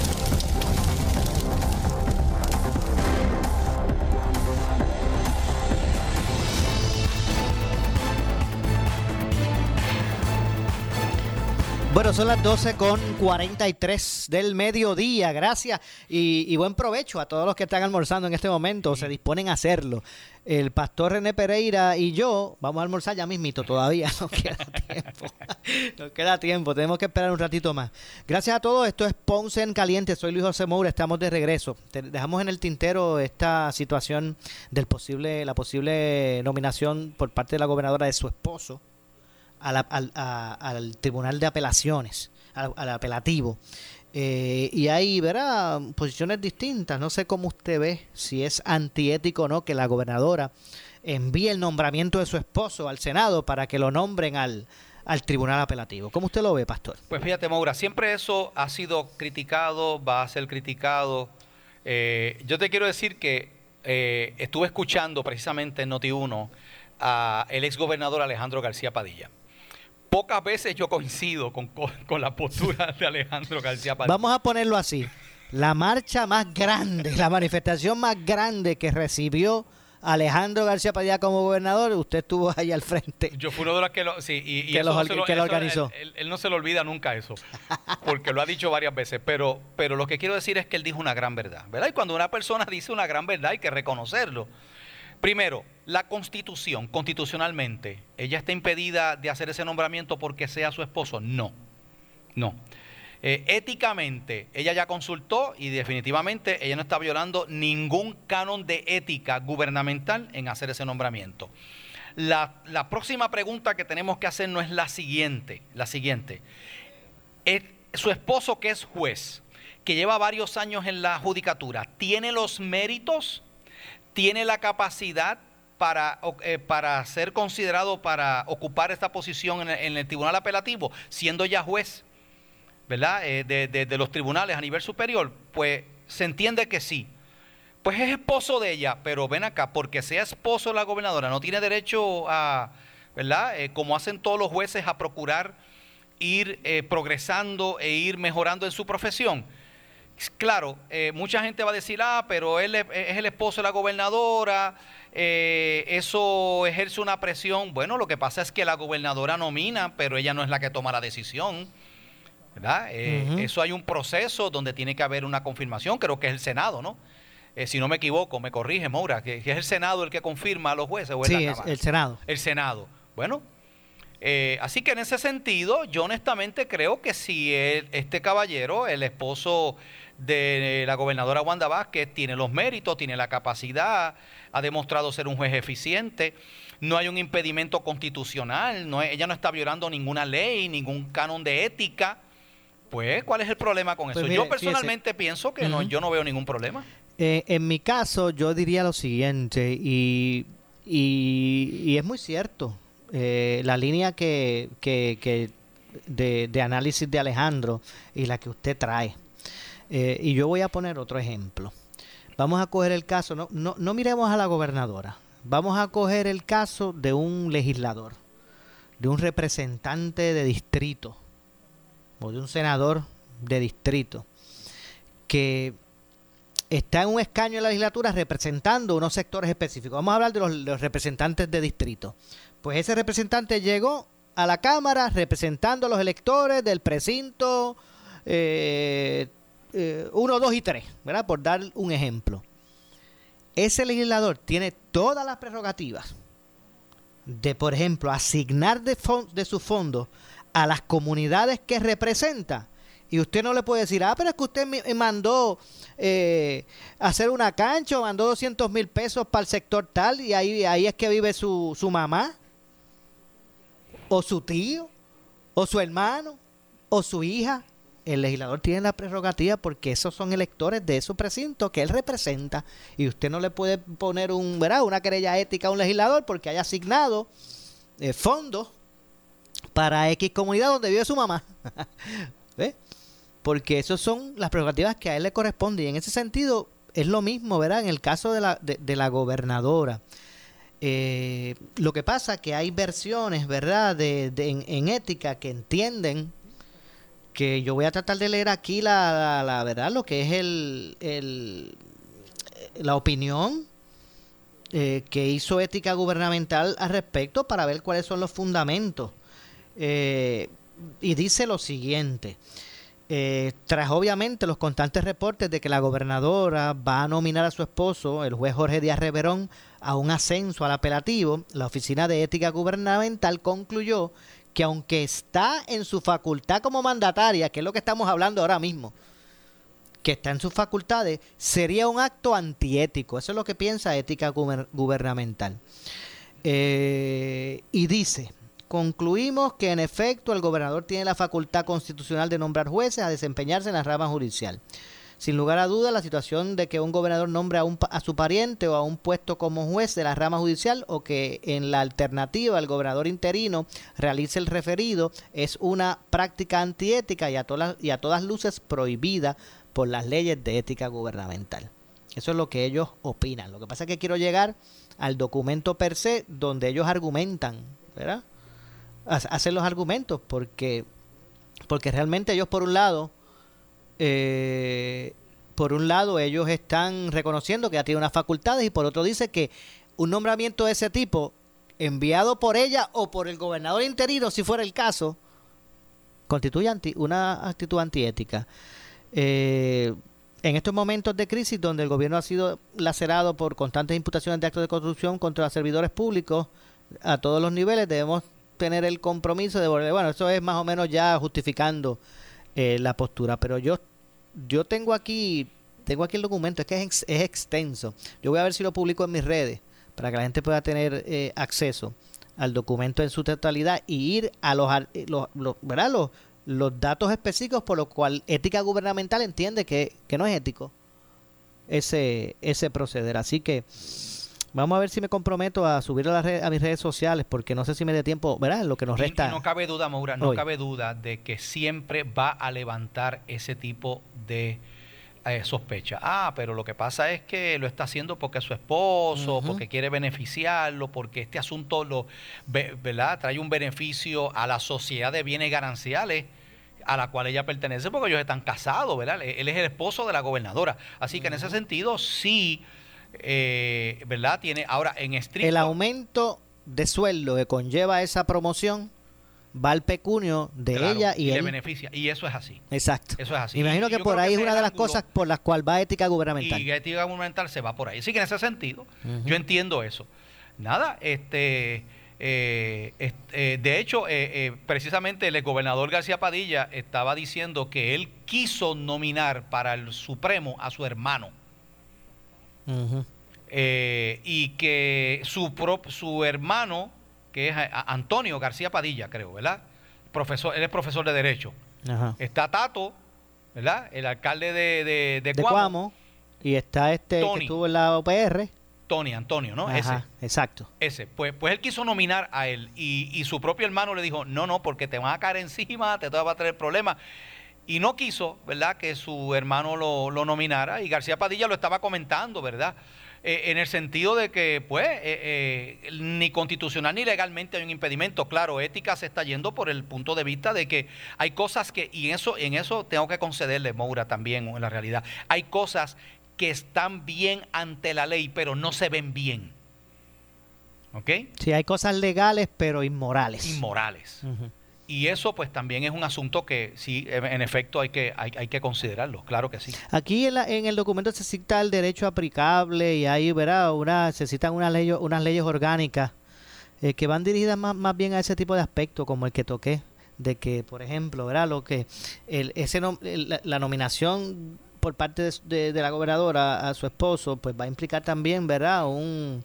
Bueno, son las 12 con 43 del mediodía. Gracias y, y buen provecho a todos los que están almorzando en este momento, se disponen a hacerlo. El pastor René Pereira y yo vamos a almorzar ya mismito, todavía nos queda tiempo. nos queda tiempo, tenemos que esperar un ratito más. Gracias a todos, esto es Ponce en Caliente, soy Luis José Moura, estamos de regreso. Te- dejamos en el tintero esta situación del posible, la posible nominación por parte de la gobernadora de su esposo a al, al Tribunal de Apelaciones, al, al apelativo. Eh, y hay, verá, posiciones distintas. No sé cómo usted ve si es antiético o no que la gobernadora envíe el nombramiento de su esposo al Senado para que lo nombren al, al Tribunal Apelativo. ¿Cómo usted lo ve, Pastor? Pues fíjate, Maura, siempre eso ha sido criticado, va a ser criticado. Eh, yo te quiero decir que eh, estuve escuchando precisamente en Noti1 a el exgobernador Alejandro García Padilla. Pocas veces yo coincido con, con- con la postura de Alejandro García Padilla. Vamos a ponerlo así. La marcha más grande, la manifestación más grande que recibió Alejandro García Padilla como gobernador, usted estuvo ahí al frente. Yo fui uno de los que lo, sí, y, y Que eso los no lo- que lo organizó. Él, él- él no se le olvida nunca eso, porque lo ha dicho varias veces. Pero, pero lo que quiero decir es que él dijo una gran verdad, ¿verdad? Y cuando una persona dice una gran verdad hay que reconocerlo. Primero, la constitución, constitucionalmente, ¿ella está impedida de hacer ese nombramiento porque sea su esposo? No, no. Eh, éticamente, ella ya consultó y definitivamente ella no está violando ningún canon de ética gubernamental en hacer ese nombramiento. La, la próxima pregunta que tenemos que hacer no es la siguiente, la siguiente. Es- su esposo que es juez, que lleva varios años en la judicatura, ¿tiene los méritos? ¿Tiene la capacidad para, eh, para ser considerado para ocupar esta posición en el, tribunal apelativo, siendo ya juez? ¿verdad? Eh, de, los tribunales a nivel superior, pues se entiende que sí. Pues es esposo de ella, pero ven acá, porque sea esposo de la gobernadora, no tiene derecho a, ¿verdad? Eh, como hacen todos los jueces, a procurar ir progresando e ir mejorando en su profesión. Claro, mucha gente va a decir, ah, pero él es el esposo de la gobernadora, eh, eso ejerce una presión. Bueno, lo que pasa es que la gobernadora nomina, pero ella no es la que toma la decisión. ¿verdad? Eh. Eso hay un proceso donde tiene que haber una confirmación, creo que es el Senado, ¿no? Eh, si no me equivoco, me corrige, Moura, que, que es el Senado el que confirma a los jueces o es Sí, la es Cámara. el Senado. El Senado. Bueno, Eh, así que en ese sentido, yo honestamente creo que si el- este caballero, el esposo de la gobernadora Wanda Vázquez, tiene los méritos, tiene la capacidad, ha demostrado ser un juez eficiente, no hay un impedimento constitucional, no ella no está violando ninguna ley, ningún canon de ética, pues ¿cuál es el problema con Pues eso? mire, yo fíjese. personalmente pienso que no, yo no veo ningún problema. Eh, en mi caso, yo diría lo siguiente, y, y- y es muy cierto. eh, la línea que, que- que de, de análisis de Alejandro y la que usted trae. Eh, y yo voy a poner otro ejemplo. Vamos a coger el caso, no, no, no miremos a la gobernadora, vamos a coger el caso de un legislador, de un representante de distrito o de un senador de distrito que está en un escaño en la legislatura representando unos sectores específicos. Vamos a hablar de los, los representantes de distrito. Pues ese representante llegó a la Cámara representando a los electores del precinto 1, 2 y 3, ¿verdad? Por dar un ejemplo. Ese legislador tiene todas las prerrogativas de, por ejemplo, asignar de, de sus fondos a las comunidades que representa. Y usted no le puede decir, ah, pero es que usted me me mandó eh, hacer una cancha o mandó 200 mil pesos para el sector tal y ahí, ahí es que vive su, su mamá, o su tío, o su hermano, o su hija. El legislador tiene la prerrogativa porque esos son electores de su precinto que él representa. Y usted no le puede poner un, ¿verdad? una querella ética a un legislador porque haya asignado eh, fondos para X comunidad donde vive su mamá. Porque esas son las prerrogativas que a él le corresponden. Y en ese sentido es lo mismo, ¿verdad? En el caso de la, de, la gobernadora. Eh, lo que pasa que hay versiones, ¿verdad? De, en ética que entienden que yo voy a tratar de leer aquí la, la- verdad, lo que es el, el- la opinión eh, que hizo ética gubernamental al respecto para ver cuáles son los fundamentos. Eh, y dice lo siguiente. Eh, tras obviamente los constantes reportes de que la gobernadora va a nominar a su esposo, el juez Jorge Díaz Reverón, a un ascenso al apelativo, la Oficina de Ética Gubernamental concluyó que aunque está en su facultad como mandataria, que es lo que estamos hablando ahora mismo, que está en sus facultades, sería un acto antiético. Eso es lo que piensa Ética Guber- Gubernamental. Eh, y dice, concluimos que en efecto el gobernador tiene la facultad constitucional de nombrar jueces a desempeñarse en la rama judicial. Sin lugar a duda, la situación de que un gobernador nombre a, un, a su pariente o a un puesto como juez de la rama judicial o que en la alternativa el gobernador interino realice el referido es una práctica antiética y a, todas, y a todas luces prohibida por las leyes de ética gubernamental. Eso es lo que ellos opinan. Lo que pasa es que quiero llegar al documento per se donde ellos argumentan, ¿verdad? Ha- Hacen los argumentos porque, porque realmente ellos por un lado, eh, por un lado ellos están reconociendo que ya tiene unas facultades y por otro dice que un nombramiento de ese tipo enviado por ella o por el gobernador interino, si fuera el caso, constituye anti- una actitud antiética. Eh, en estos momentos de crisis donde el gobierno ha sido lacerado por constantes imputaciones de actos de corrupción contra servidores públicos a todos los niveles, debemos tener el compromiso de volver. Bueno, eso es más o menos ya justificando eh, la postura, pero yo yo tengo aquí tengo aquí el documento, es que es, ex- es extenso. Yo voy a ver si lo publico en mis redes para que la gente pueda tener eh, acceso al documento en su totalidad y ir a los, eh, los, los- ¿verdad? los, los datos específicos por lo cual ética gubernamental entiende que, que no es ético ese, ese proceder. Así que vamos a ver si me comprometo a subir a, las redes- a mis redes sociales porque no sé si me dé tiempo, ¿verdad? Lo que nos Y- y resta. no cabe duda, Maura, no hoy. cabe duda de que siempre va a levantar ese tipo de eh, sospecha. Ah, pero lo que pasa es que lo está haciendo porque es su esposo, porque quiere beneficiarlo, porque este asunto lo, ve- ¿verdad? trae un beneficio a la sociedad de bienes gananciales a la cual ella pertenece porque ellos están casados, ¿verdad? Él es el esposo de la gobernadora. Así que en ese sentido sí, eh, ¿verdad? Tiene ahora en estricto... el aumento de sueldo que conlleva esa promoción va al pecunio de Claro, ella y, le él. beneficia. Y eso es así. Exacto. Eso es así. Imagino Y que por ahí es una de las cosas por las cuales va ética gubernamental. Y ética gubernamental se va por ahí. Así que en ese sentido, yo entiendo eso. Nada, este Eh, est- eh, de hecho, eh, precisamente el gobernador García Padilla estaba diciendo que él quiso nominar para el Supremo a su hermano. Eh, y que su, prop- su hermano, que es Antonio García Padilla, creo, ¿verdad? Profesor, él es profesor de Derecho. Ajá. Está Tato, ¿verdad? El alcalde de, de, de De Cuamo, Cuamo. Y está este Tony. que estuvo en la OPR. Tony, Antonio, ¿no? Ajá, exacto. Ese. Ese. Pues, pues él quiso nominar a él y, y su propio hermano le dijo, no, no, porque te van a caer encima, te va a traer problemas. Y no quiso, ¿verdad?, que su hermano lo, lo nominara y García Padilla lo estaba comentando, ¿verdad? Eh, en el sentido de que, pues, eh, eh, ni constitucional ni legalmente hay un impedimento. Claro, ética se está yendo por el punto de vista de que hay cosas que, y en eso, en eso tengo que concederle, Moura, también, en la realidad, hay cosas que están bien ante la ley, pero no se ven bien. ¿Ok? Sí, hay cosas legales, pero inmorales. Inmorales. Ujú. Y eso pues también es un asunto que sí, en efecto hay que, hay, hay que considerarlo, claro que sí. Aquí en, la- en el documento se cita el derecho aplicable y ahí verá una, se citan unas leyes, unas leyes orgánicas eh, que van dirigidas más, más bien a ese tipo de aspectos como el que toqué, de que, por ejemplo, verá lo que el, ese nom- el- la, la nominación por parte de, de- de la gobernadora a su esposo, pues va a implicar también, verdad, un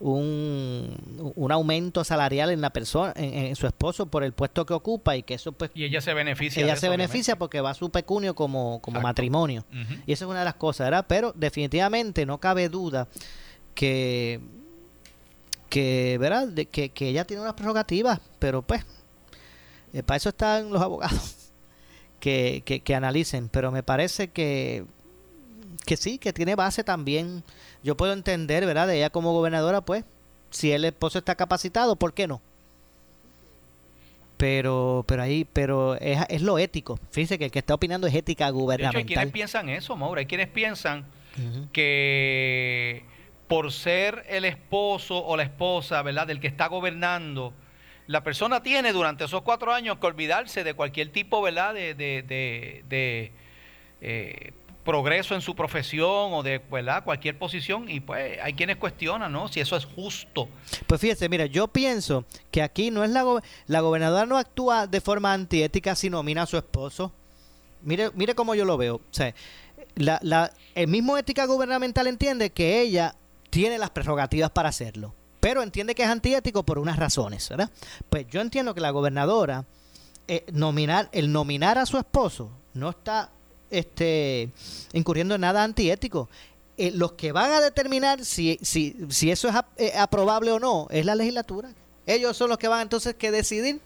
un, un aumento salarial en la persona, en, en su esposo por el puesto que ocupa y que eso pues Y ella se beneficia. ella de se eso, beneficia porque va a su pecunio como, como matrimonio. Y esa es una de las cosas, ¿verdad? Pero definitivamente no cabe duda que, que ¿verdad? De que, que ella tiene unas prerrogativas, pero pues, eh, para eso están los abogados que, que, que analicen. Pero me parece que, que sí, que tiene base también. Yo puedo entender, ¿verdad? De ella como gobernadora, pues, si el esposo está capacitado, ¿por qué no? Pero, pero ahí, pero es, es lo ético. Fíjense que el que está opinando es ética De hecho, hay gubernamental. quienes piensan eso, Maura. Hay quienes piensan que por ser el esposo o la esposa, ¿verdad?, del que está gobernando, la persona tiene durante esos cuatro años que olvidarse de cualquier tipo, ¿verdad?, de, de, de- de, eh, progreso en su profesión o de, ¿verdad?, cualquier posición. Y pues hay quienes cuestionan, ¿no?, si eso es justo. Pues fíjese, mira, yo pienso que aquí no es la, go- la gobernadora no actúa de forma antiética si nomina a su esposo. Mire, mire cómo yo lo veo. O sea, la, la, el mismo ética gubernamental entiende que ella tiene las prerrogativas para hacerlo, pero entiende que es antiético por unas razones, ¿verdad? Pues yo entiendo que la gobernadora eh, nominar, el nominar a su esposo no está este incurriendo en nada antiético. Eh, los que van a determinar si, si, si eso es ap- eh, aprobable o no es la legislatura. Ellos son los que van entonces que decidir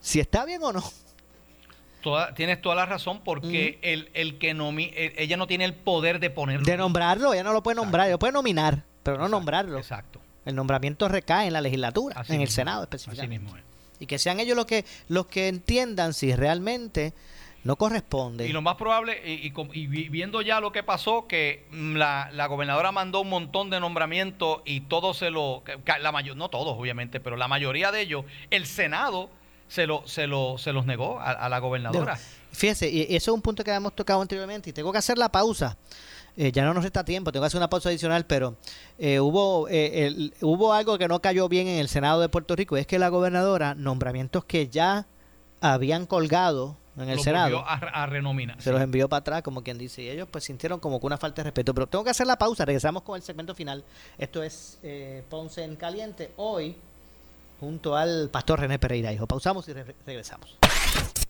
si está bien o no. Toda- tienes toda la razón porque el, el que nomi el- ella no tiene el poder de ponerlo. De nombrarlo, ella no lo puede nombrar, ella puede nominar, pero no nombrarlo. Exacto. El nombramiento recae en la legislatura, Así en el Senado así específicamente. mismo es. Y que sean ellos los que los que entiendan si realmente no corresponde. Y lo más probable, y, y y vi- viendo ya lo que pasó, que mm, la, la gobernadora mandó un montón de nombramientos y todos se lo, la mayor, no todos obviamente, pero la mayoría de ellos, el Senado se lo, se lo, se los negó a, a la gobernadora. Fíjese, y eso es un punto que habíamos tocado anteriormente y tengo que hacer la pausa. Eh, ya no nos resta tiempo, tengo que hacer una pausa adicional, pero eh, hubo eh, el- hubo algo que no cayó bien en el Senado de Puerto Rico, y es que la gobernadora, nombramientos que ya habían colgado en el Lo Senado, a, a renominar. se los envió para atrás, como quien dice, y ellos pues sintieron como que una falta de respeto. Pero tengo que hacer la pausa, regresamos con el segmento final. Esto es eh, Ponce en Caliente, hoy junto al pastor René Pereira, hijo. Pausamos y re- regresamos.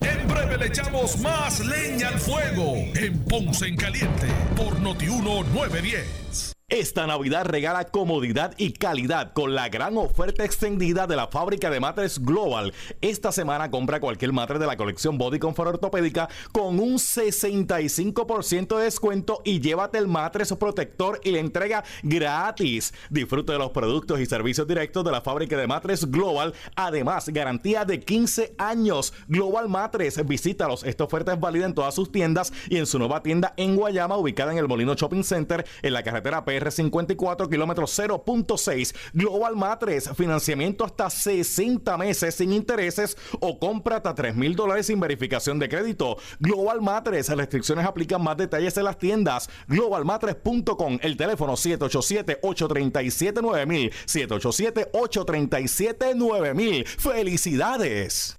En breve le echamos más leña al fuego en Ponce en Caliente por Notiuno 910. Esta Navidad regala comodidad y calidad con la gran oferta extendida de la fábrica de matres Global. Esta semana compra cualquier matre de la colección Body Comfort ortopédica con un 65% de descuento y llévate el matres protector y la entrega gratis. Disfruta de los productos y servicios directos de la fábrica de matres Global. Además, garantía de 15 años. Global Matres, visítalos. Esta oferta es válida en todas sus tiendas y en su nueva tienda en Guayama, ubicada en el Molino Shopping Center, en la carretera PR PR54, kilómetro 0.6. Global Matres, financiamiento hasta 60 meses sin intereses o compra hasta 3 mil dólares sin verificación de crédito. Global Matres, restricciones aplican más detalles en las tiendas. Globalmatres.com, el teléfono 787-837-9000. 787-837-9000. ¡Felicidades!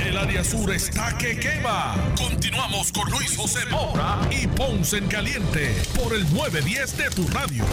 El área sur está que quema. Continuamos con Luis José Moura y Ponce en Caliente por el 910 de tu radio.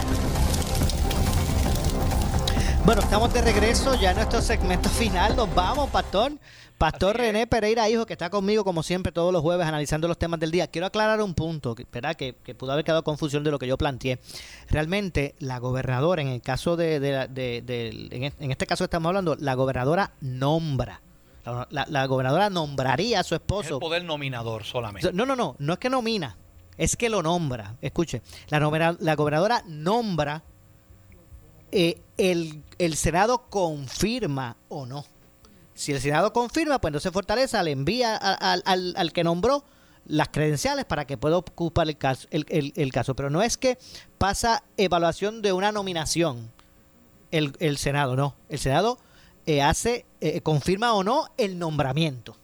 Bueno, estamos de regreso ya en nuestro segmento final. Nos vamos, Pastor. Pastor René Pereira, hijo, que está conmigo como siempre todos los jueves analizando los temas del día. Quiero aclarar un punto, que, ¿verdad? Que, que pudo haber quedado confusión de lo que yo planteé. Realmente, la gobernadora, en el caso de, de- de- de- en, este, en este caso estamos hablando, la gobernadora nombra. La, la- la gobernadora nombraría a su Es esposo. el poder nominador solamente. No, no, no, no es que nomina, es que lo nombra. Escuche, la, nomera- la gobernadora nombra, eh, el, el Senado confirma o no. Si el Senado confirma, pues entonces Fortaleza le envía a- al, al- al que nombró las credenciales para que pueda ocupar el caso, el, el- el caso. Pero no es que pasa evaluación de una nominación el, el Senado, no. El Senado eh, hace, eh, confirma o no el nombramiento.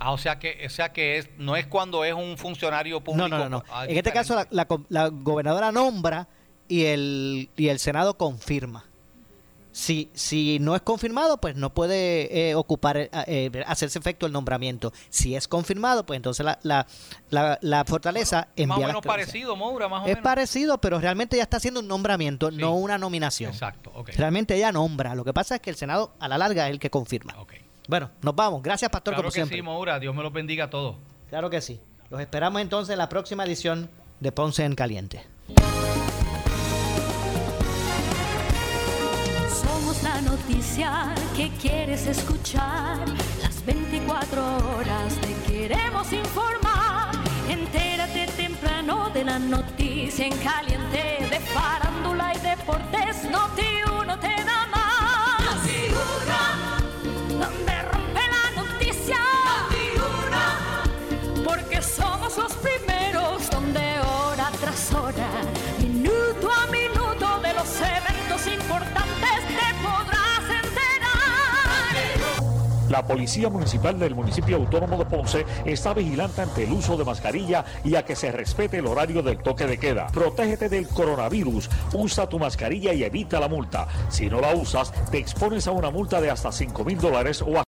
Ah, o sea que, o sea que es, no es cuando es un funcionario público. No, no, no. no. Ah, En este caso, la, la la gobernadora nombra y el, y el Senado confirma. Si, si no es confirmado, pues no puede eh, ocupar, eh, eh, hacerse efecto el nombramiento. Si es confirmado, pues entonces la, la, la, la fortaleza envía Más o menos parecido, Moura, más o Es menos. parecido, pero realmente ya está haciendo un nombramiento, no una nominación. Exacto, ok. Realmente ella nombra. Lo que pasa es que el Senado, a la larga, es el que confirma. Bueno, nos vamos. Gracias, Pastor, Claro como que siempre. sí, Moura. Dios me lo bendiga a todos. Claro que sí. Los esperamos entonces en la próxima edición de Ponce en Caliente. La noticia. que quieres escuchar. Las 24 horas te queremos informar. Entérate temprano de la noticia en caliente de farándula y deportes. Noti uno te La Policía Municipal del Municipio Autónomo de Ponce está vigilante ante el uso de mascarilla y a que se respete el horario del toque de queda. Protégete del coronavirus, usa tu mascarilla y evita la multa. Si no la usas, te expones a una multa de hasta 5 mil dólares o a